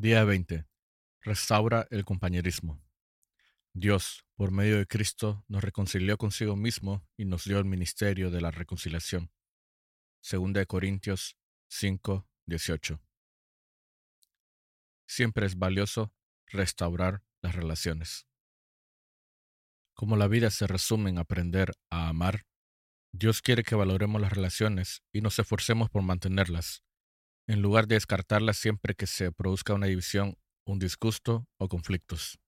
Día 20. Restaura el compañerismo. Dios, por medio de Cristo, nos reconcilió consigo mismo y nos dio el ministerio de la reconciliación. Segunda de Corintios 5, 18. Siempre es valioso restaurar las relaciones. Como la vida se resume en aprender a amar, Dios quiere que valoremos las relaciones y nos esforcemos por mantenerlas, en lugar de descartarlas siempre que se produzca una división, un disgusto o conflictos.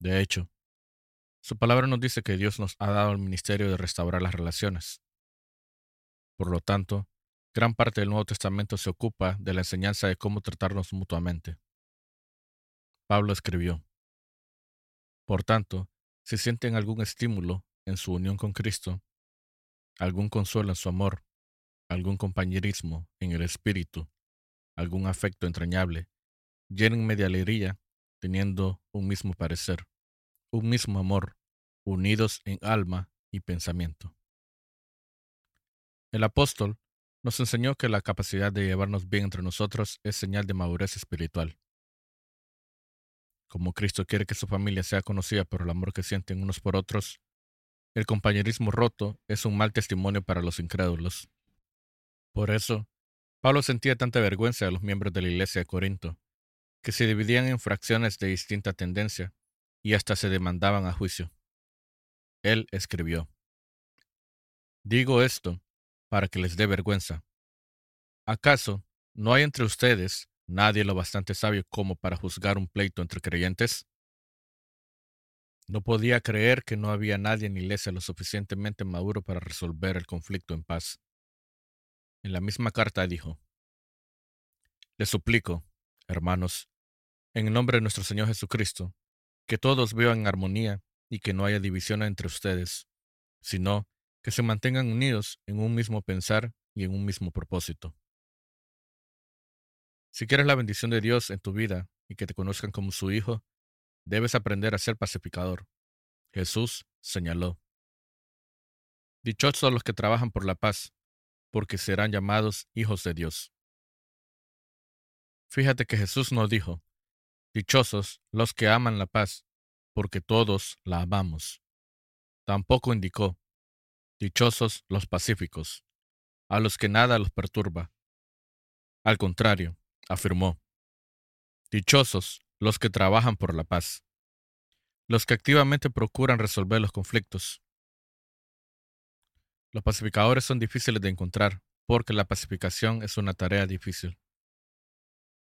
De hecho, su palabra nos dice que Dios nos ha dado el ministerio de restaurar las relaciones. Por lo tanto, gran parte del Nuevo Testamento se ocupa de la enseñanza de cómo tratarnos mutuamente. Pablo escribió, Por tanto, si sienten algún estímulo en su unión con Cristo, algún consuelo en su amor, algún compañerismo en el espíritu, algún afecto entrañable, llénenme de alegría teniendo un mismo parecer, un mismo amor, unidos en alma y pensamiento. El apóstol nos enseñó que la capacidad de llevarnos bien entre nosotros es señal de madurez espiritual. Como Cristo quiere que su familia sea conocida por el amor que sienten unos por otros, el compañerismo roto es un mal testimonio para los incrédulos. Por eso, Pablo sentía tanta vergüenza a los miembros de la iglesia de Corinto, que se dividían en fracciones de distinta tendencia y hasta se demandaban a juicio. Él escribió, Digo esto para que les dé vergüenza. ¿Acaso no hay entre ustedes nadie lo bastante sabio como para juzgar un pleito entre creyentes? No podía creer que no había nadie en la iglesia lo suficientemente maduro para resolver el conflicto en paz. En la misma carta dijo, Les suplico, hermanos, en nombre de nuestro Señor Jesucristo, que todos vivan en armonía y que no haya división entre ustedes, sino que se mantengan unidos en un mismo pensar y en un mismo propósito. Si quieres la bendición de Dios en tu vida y que te conozcan como su Hijo, debes aprender a ser pacificador. Jesús señaló. Dichosos los que trabajan por la paz, porque serán llamados hijos de Dios. Fíjate que Jesús no dijo, Dichosos los que aman la paz, porque todos la amamos. Tampoco indicó, Dichosos los pacíficos, a los que nada los perturba. Al contrario, afirmó, Dichosos los que trabajan por la paz, los que activamente procuran resolver los conflictos, los pacificadores son difíciles de encontrar porque la pacificación es una tarea difícil.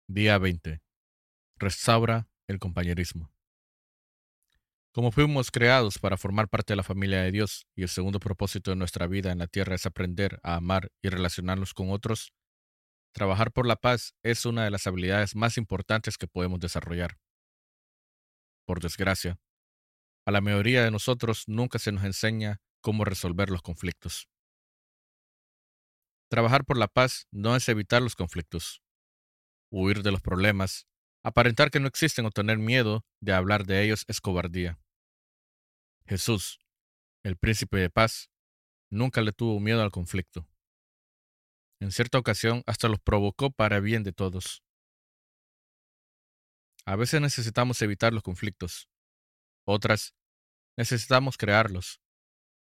Día 20. Restaura el compañerismo. Como fuimos creados para formar parte de la familia de Dios y el segundo propósito de nuestra vida en la tierra es aprender a amar y relacionarnos con otros, trabajar por la paz es una de las habilidades más importantes que podemos desarrollar. Por desgracia, a la mayoría de nosotros nunca se nos enseña cómo resolver los conflictos. Trabajar por la paz no es evitar los conflictos, huir de los problemas, aparentar que no existen o tener miedo de hablar de ellos es cobardía. Jesús, el príncipe de paz, nunca le tuvo miedo al conflicto. En cierta ocasión hasta los provocó para bien de todos. A veces necesitamos evitar los conflictos, otras necesitamos crearlos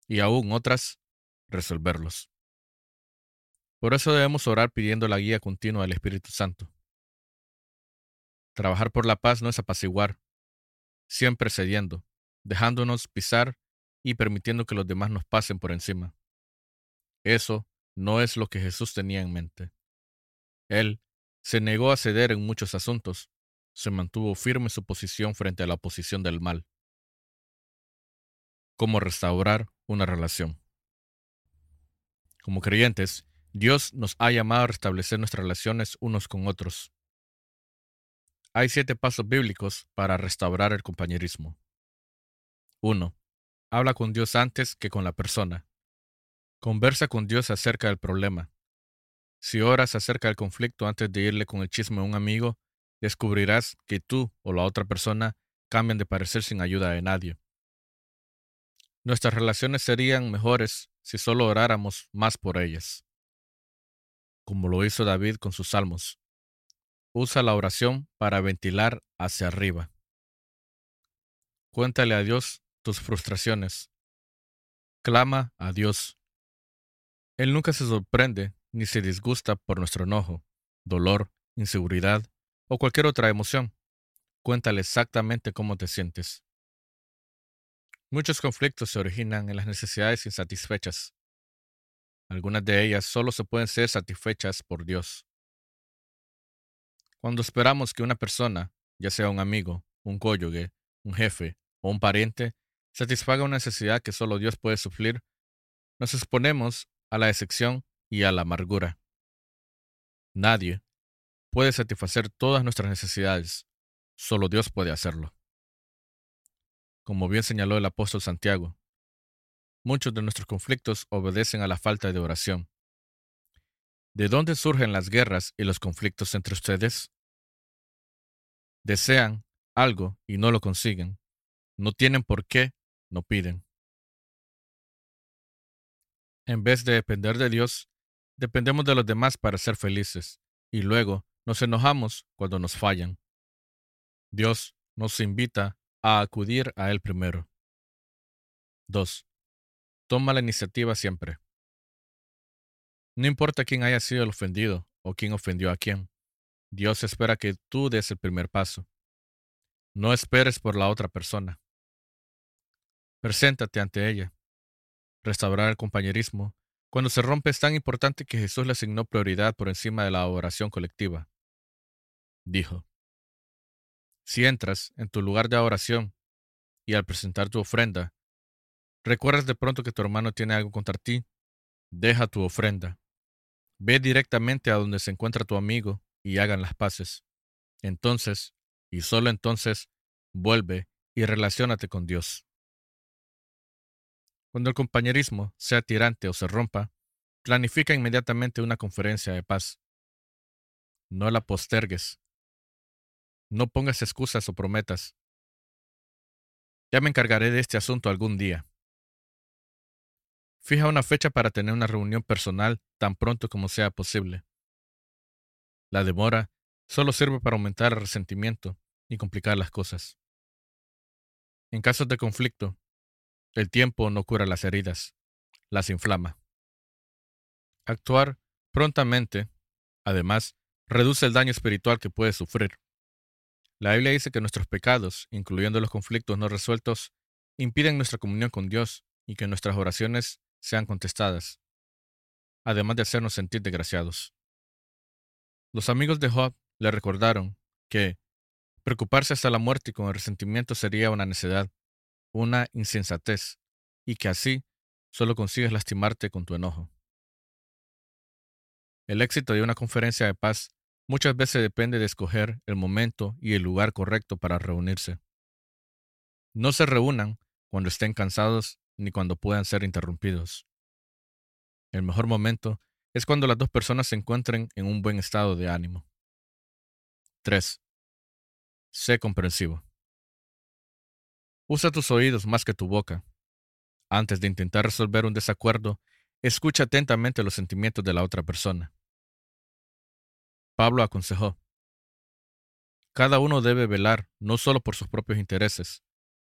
y aún otras resolverlos. Por eso debemos orar pidiendo la guía continua del Espíritu Santo. Trabajar por la paz no es apaciguar, siempre cediendo, dejándonos pisar y permitiendo que los demás nos pasen por encima. Eso no es lo que Jesús tenía en mente. Él se negó a ceder en muchos asuntos, se mantuvo firme en su posición frente a la oposición del mal. ¿Cómo restaurar una relación. Como creyentes, Dios nos ha llamado a restablecer nuestras relaciones unos con otros. Hay siete pasos bíblicos para restaurar el compañerismo. 1. Habla con Dios antes que con la persona. Conversa con Dios acerca del problema. Si oras acerca del conflicto antes de irle con el chisme a un amigo, descubrirás que tú o la otra persona cambian de parecer sin ayuda de nadie. Nuestras relaciones serían mejores si solo oráramos más por ellas, como lo hizo David con sus salmos. Usa la oración para ventilar hacia arriba. Cuéntale a Dios tus frustraciones. Clama a Dios. Él nunca se sorprende ni se disgusta por nuestro enojo, dolor, inseguridad o cualquier otra emoción. Cuéntale exactamente cómo te sientes. Muchos conflictos se originan en las necesidades insatisfechas. Algunas de ellas solo se pueden ser satisfechas por Dios. Cuando esperamos que una persona, ya sea un amigo, un cónyuge, un jefe o un pariente, satisfaga una necesidad que solo Dios puede suplir, nos exponemos a la decepción y a la amargura. Nadie puede satisfacer todas nuestras necesidades, solo Dios puede hacerlo. Como bien señaló el apóstol Santiago, muchos de nuestros conflictos obedecen a la falta de oración. ¿De dónde surgen las guerras y los conflictos entre ustedes? Desean algo y no lo consiguen. No tienen por qué, no piden. En vez de depender de Dios, dependemos de los demás para ser felices, y luego nos enojamos cuando nos fallan. Dios nos invita a acudir a Él primero. 2. Toma la iniciativa siempre. No importa quién haya sido el ofendido o quién ofendió a quién, Dios espera que tú des el primer paso. No esperes por la otra persona. Preséntate ante ella. Restaurar el compañerismo cuando se rompe es tan importante que Jesús le asignó prioridad por encima de la oración colectiva. Dijo, si entras en tu lugar de oración y al presentar tu ofrenda, recuerdas de pronto que tu hermano tiene algo contra ti, deja tu ofrenda. Ve directamente a donde se encuentra tu amigo y hagan las paces. Entonces, y solo entonces, vuelve y relaciónate con Dios. Cuando el compañerismo sea tirante o se rompa, planifica inmediatamente una conferencia de paz. No la postergues. No pongas excusas o prometas. Ya me encargaré de este asunto algún día. Fija una fecha para tener una reunión personal tan pronto como sea posible. La demora solo sirve para aumentar el resentimiento y complicar las cosas. En casos de conflicto, el tiempo no cura las heridas, las inflama. Actuar prontamente, además, reduce el daño espiritual que puede sufrir. La Biblia dice que nuestros pecados, incluyendo los conflictos no resueltos, impiden nuestra comunión con Dios y que nuestras oraciones sean contestadas, además de hacernos sentir desgraciados. Los amigos de Job le recordaron que preocuparse hasta la muerte con el resentimiento sería una necedad una insensatez, y que así solo consigues lastimarte con tu enojo. El éxito de una conferencia de paz muchas veces depende de escoger el momento y el lugar correcto para reunirse. No se reúnan cuando estén cansados ni cuando puedan ser interrumpidos. El mejor momento es cuando las dos personas se encuentren en un buen estado de ánimo. 3. Sé comprensivo. Usa tus oídos más que tu boca. Antes de intentar resolver un desacuerdo, escucha atentamente los sentimientos de la otra persona. Pablo aconsejó, Cada uno debe velar no solo por sus propios intereses,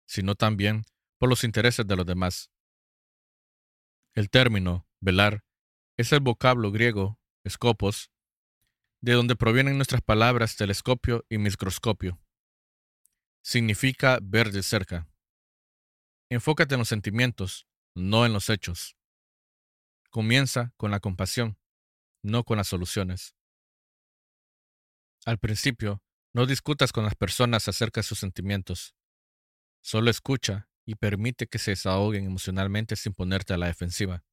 sino también por los intereses de los demás. El término velar es el vocablo griego scopos, de donde provienen nuestras palabras telescopio y microscopio significa ver de cerca. Enfócate en los sentimientos, no en los hechos. Comienza con la compasión, no con las soluciones. Al principio, no discutas con las personas acerca de sus sentimientos. Solo escucha y permite que se desahoguen emocionalmente sin ponerte a la defensiva.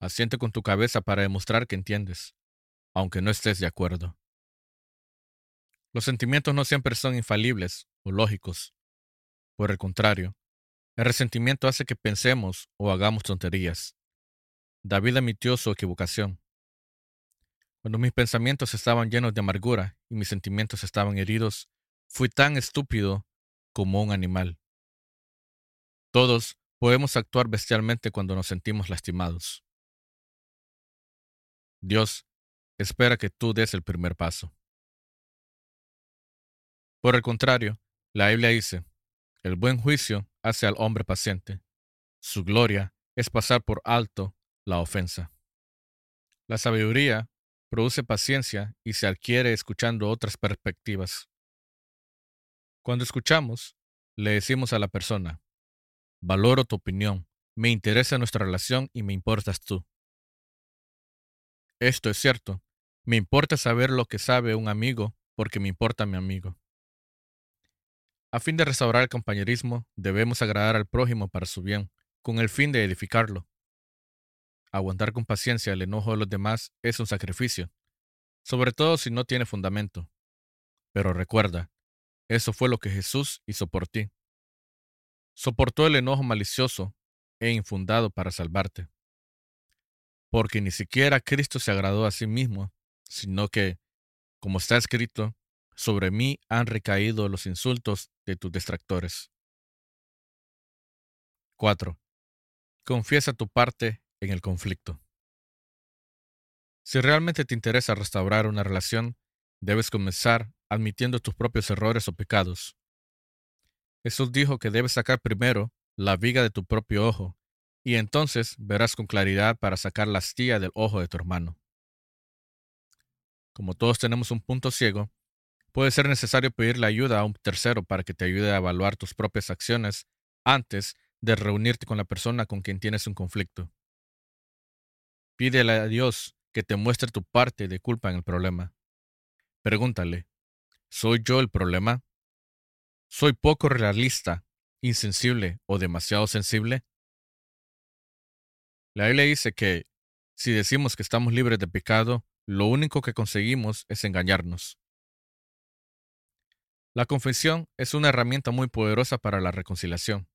Asiente con tu cabeza para demostrar que entiendes, aunque no estés de acuerdo. Los sentimientos no siempre son infalibles o lógicos. Por el contrario, el resentimiento hace que pensemos o hagamos tonterías. David admitió su equivocación. Cuando mis pensamientos estaban llenos de amargura y mis sentimientos estaban heridos, fui tan estúpido como un animal. Todos podemos actuar bestialmente cuando nos sentimos lastimados. Dios espera que tú des el primer paso. Por el contrario, la Biblia dice, el buen juicio hace al hombre paciente. Su gloria es pasar por alto la ofensa. La sabiduría produce paciencia y se adquiere escuchando otras perspectivas. Cuando escuchamos, le decimos a la persona, valoro tu opinión, me interesa nuestra relación y me importas tú. Esto es cierto, me importa saber lo que sabe un amigo porque me importa mi amigo. A fin de restaurar el compañerismo, debemos agradar al prójimo para su bien, con el fin de edificarlo. Aguantar con paciencia el enojo de los demás es un sacrificio, sobre todo si no tiene fundamento. Pero recuerda, eso fue lo que Jesús hizo por ti. Soportó el enojo malicioso e infundado para salvarte. Porque ni siquiera Cristo se agradó a sí mismo, sino que, como está escrito, sobre mí han recaído los insultos de tus distractores. 4. Confiesa tu parte en el conflicto. Si realmente te interesa restaurar una relación, debes comenzar admitiendo tus propios errores o pecados. Jesús dijo que debes sacar primero la viga de tu propio ojo, y entonces verás con claridad para sacar la astilla del ojo de tu hermano. Como todos tenemos un punto ciego, puede ser necesario pedirle ayuda a un tercero para que te ayude a evaluar tus propias acciones antes de reunirte con la persona con quien tienes un conflicto. Pídele a Dios que te muestre tu parte de culpa en el problema. Pregúntale, ¿soy yo el problema? ¿Soy poco realista, insensible o demasiado sensible? La Biblia dice que si decimos que estamos libres de pecado, lo único que conseguimos es engañarnos. La confesión es una herramienta muy poderosa para la reconciliación.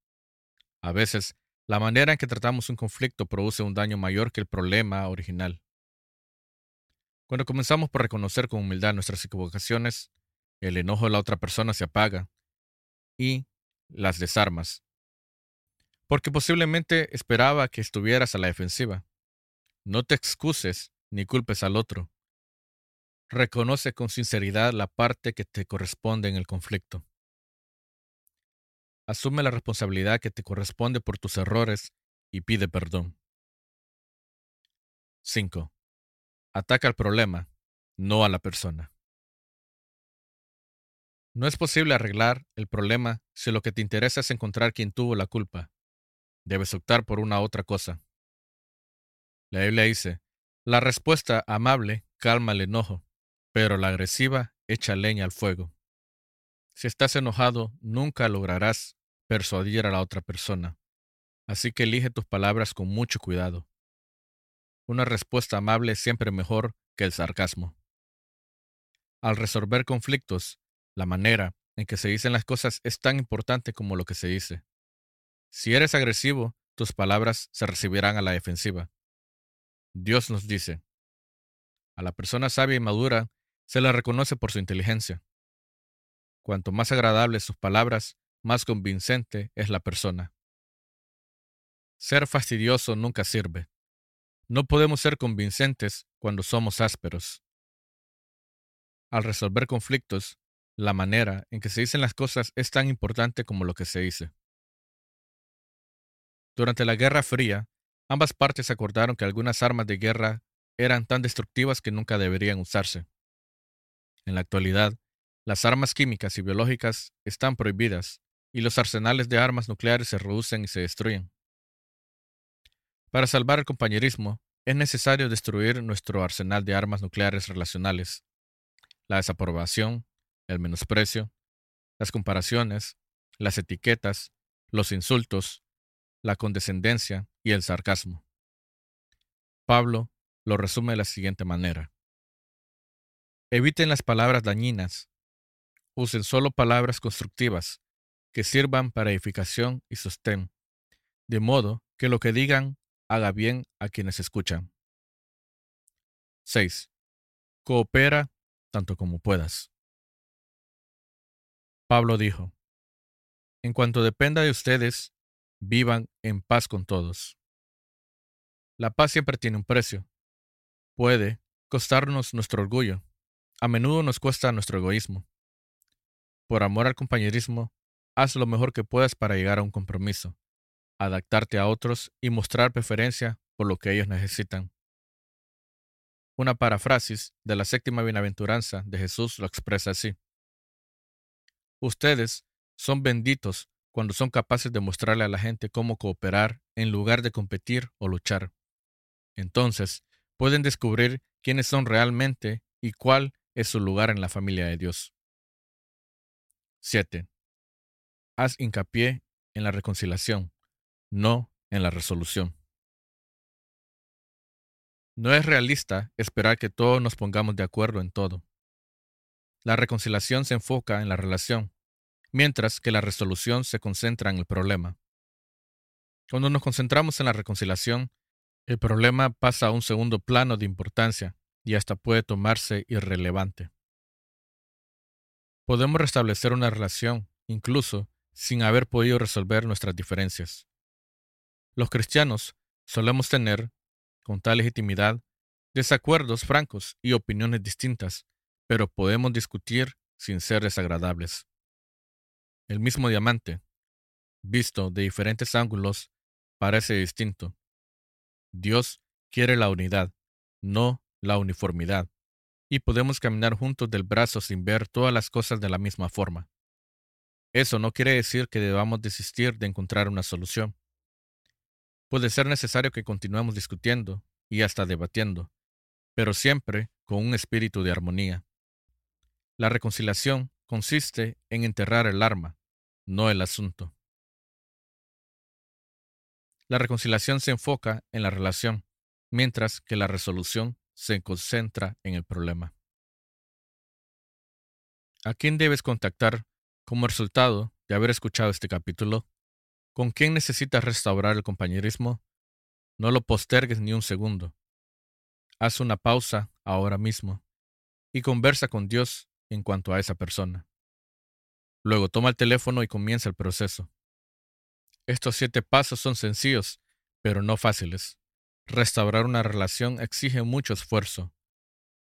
A veces, la manera en que tratamos un conflicto produce un daño mayor que el problema original. Cuando comenzamos por reconocer con humildad nuestras equivocaciones, el enojo de la otra persona se apaga y las desarmas. Porque posiblemente esperaba que estuvieras a la defensiva. No te excuses ni culpes al otro. Reconoce con sinceridad la parte que te corresponde en el conflicto. Asume la responsabilidad que te corresponde por tus errores y pide perdón. 5. Ataca al problema, no a la persona. No es posible arreglar el problema si lo que te interesa es encontrar quién tuvo la culpa. Debes optar por una otra cosa. La Biblia dice, la respuesta amable calma el enojo, pero la agresiva echa leña al fuego. Si estás enojado, nunca lograrás persuadir a la otra persona. Así que elige tus palabras con mucho cuidado. Una respuesta amable es siempre mejor que el sarcasmo. Al resolver conflictos, la manera en que se dicen las cosas es tan importante como lo que se dice. Si eres agresivo, tus palabras se recibirán a la defensiva. Dios nos dice, a la persona sabia y madura se la reconoce por su inteligencia. Cuanto más agradables sus palabras, más convincente es la persona. Ser fastidioso nunca sirve. No podemos ser convincentes cuando somos ásperos. Al resolver conflictos, la manera en que se dicen las cosas es tan importante como lo que se dice. Durante la Guerra Fría, ambas partes acordaron que algunas armas de guerra eran tan destructivas que nunca deberían usarse. En la actualidad, las armas químicas y biológicas están prohibidas y los arsenales de armas nucleares se reducen y se destruyen. Para salvar el compañerismo, es necesario destruir nuestro arsenal de armas nucleares relacionales, la desaprobación, el menosprecio, las comparaciones, las etiquetas, los insultos, la condescendencia y el sarcasmo. Pablo lo resume de la siguiente manera. Eviten las palabras dañinas, usen solo palabras constructivas que sirvan para edificación y sostén, de modo que lo que digan haga bien a quienes escuchan. 6. Coopera tanto como puedas. Pablo dijo, En cuanto dependa de ustedes, vivan en paz con todos. La paz siempre tiene un precio. Puede costarnos nuestro orgullo. A menudo nos cuesta nuestro egoísmo. por amor al compañerismo, haz lo mejor que puedas para llegar a un compromiso, adaptarte a otros y mostrar preferencia por lo que ellos necesitan. Una parafrasis de la séptima bienaventuranza de Jesús lo expresa así. Ustedes son benditos cuando son capaces de mostrarle a la gente cómo cooperar en lugar de competir o luchar. Entonces, pueden descubrir quiénes son realmente y cuál es su lugar en la familia de Dios. 7. Haz hincapié en la reconciliación, no en la resolución. No es realista esperar que todos nos pongamos de acuerdo en todo. La reconciliación se enfoca en la relación, mientras que la resolución se concentra en el problema. Cuando nos concentramos en la reconciliación, el problema pasa a un segundo plano de importancia y hasta puede tomarse irrelevante. Podemos restablecer una relación, incluso sin haber podido resolver nuestras diferencias. Los cristianos solemos tener con tal legitimidad, desacuerdos francos y opiniones distintas, pero podemos discutir sin ser desagradables. El mismo diamante, visto de diferentes ángulos, parece distinto. Dios quiere la unidad, no la uniformidad, y podemos caminar juntos del brazo sin ver todas las cosas de la misma forma. Eso no quiere decir que debamos desistir de encontrar una solución. Puede ser necesario que continuemos discutiendo y hasta debatiendo, pero siempre con un espíritu de armonía. La reconciliación consiste en enterrar el arma, no el asunto. La reconciliación se enfoca en la relación, mientras que la resolución se concentra en el problema. ¿A quién debes contactar como resultado de haber escuchado este capítulo? ¿Con quién necesitas restaurar el compañerismo? No lo postergues ni un segundo. Haz una pausa ahora mismo y conversa con Dios en cuanto a esa persona. Luego toma el teléfono y comienza el proceso. Estos siete pasos son sencillos, pero no fáciles. Restaurar una relación exige mucho esfuerzo.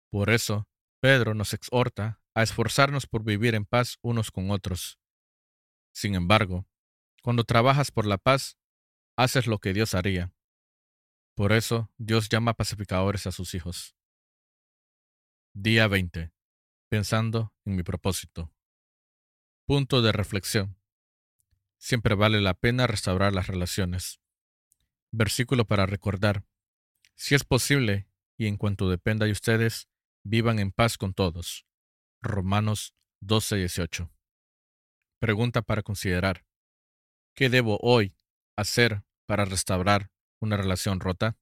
Por eso, Pedro nos exhorta a esforzarnos por vivir en paz unos con otros. Sin embargo, cuando trabajas por la paz, haces lo que Dios haría. Por eso Dios llama pacificadores a sus hijos. Día 20. Pensando en mi propósito. Punto de reflexión. Siempre vale la pena restaurar las relaciones. Versículo para recordar. Si es posible, y en cuanto dependa de ustedes, vivan en paz con todos. Romanos 12:18. Pregunta para considerar. ¿Qué debo hoy hacer para restaurar una relación rota?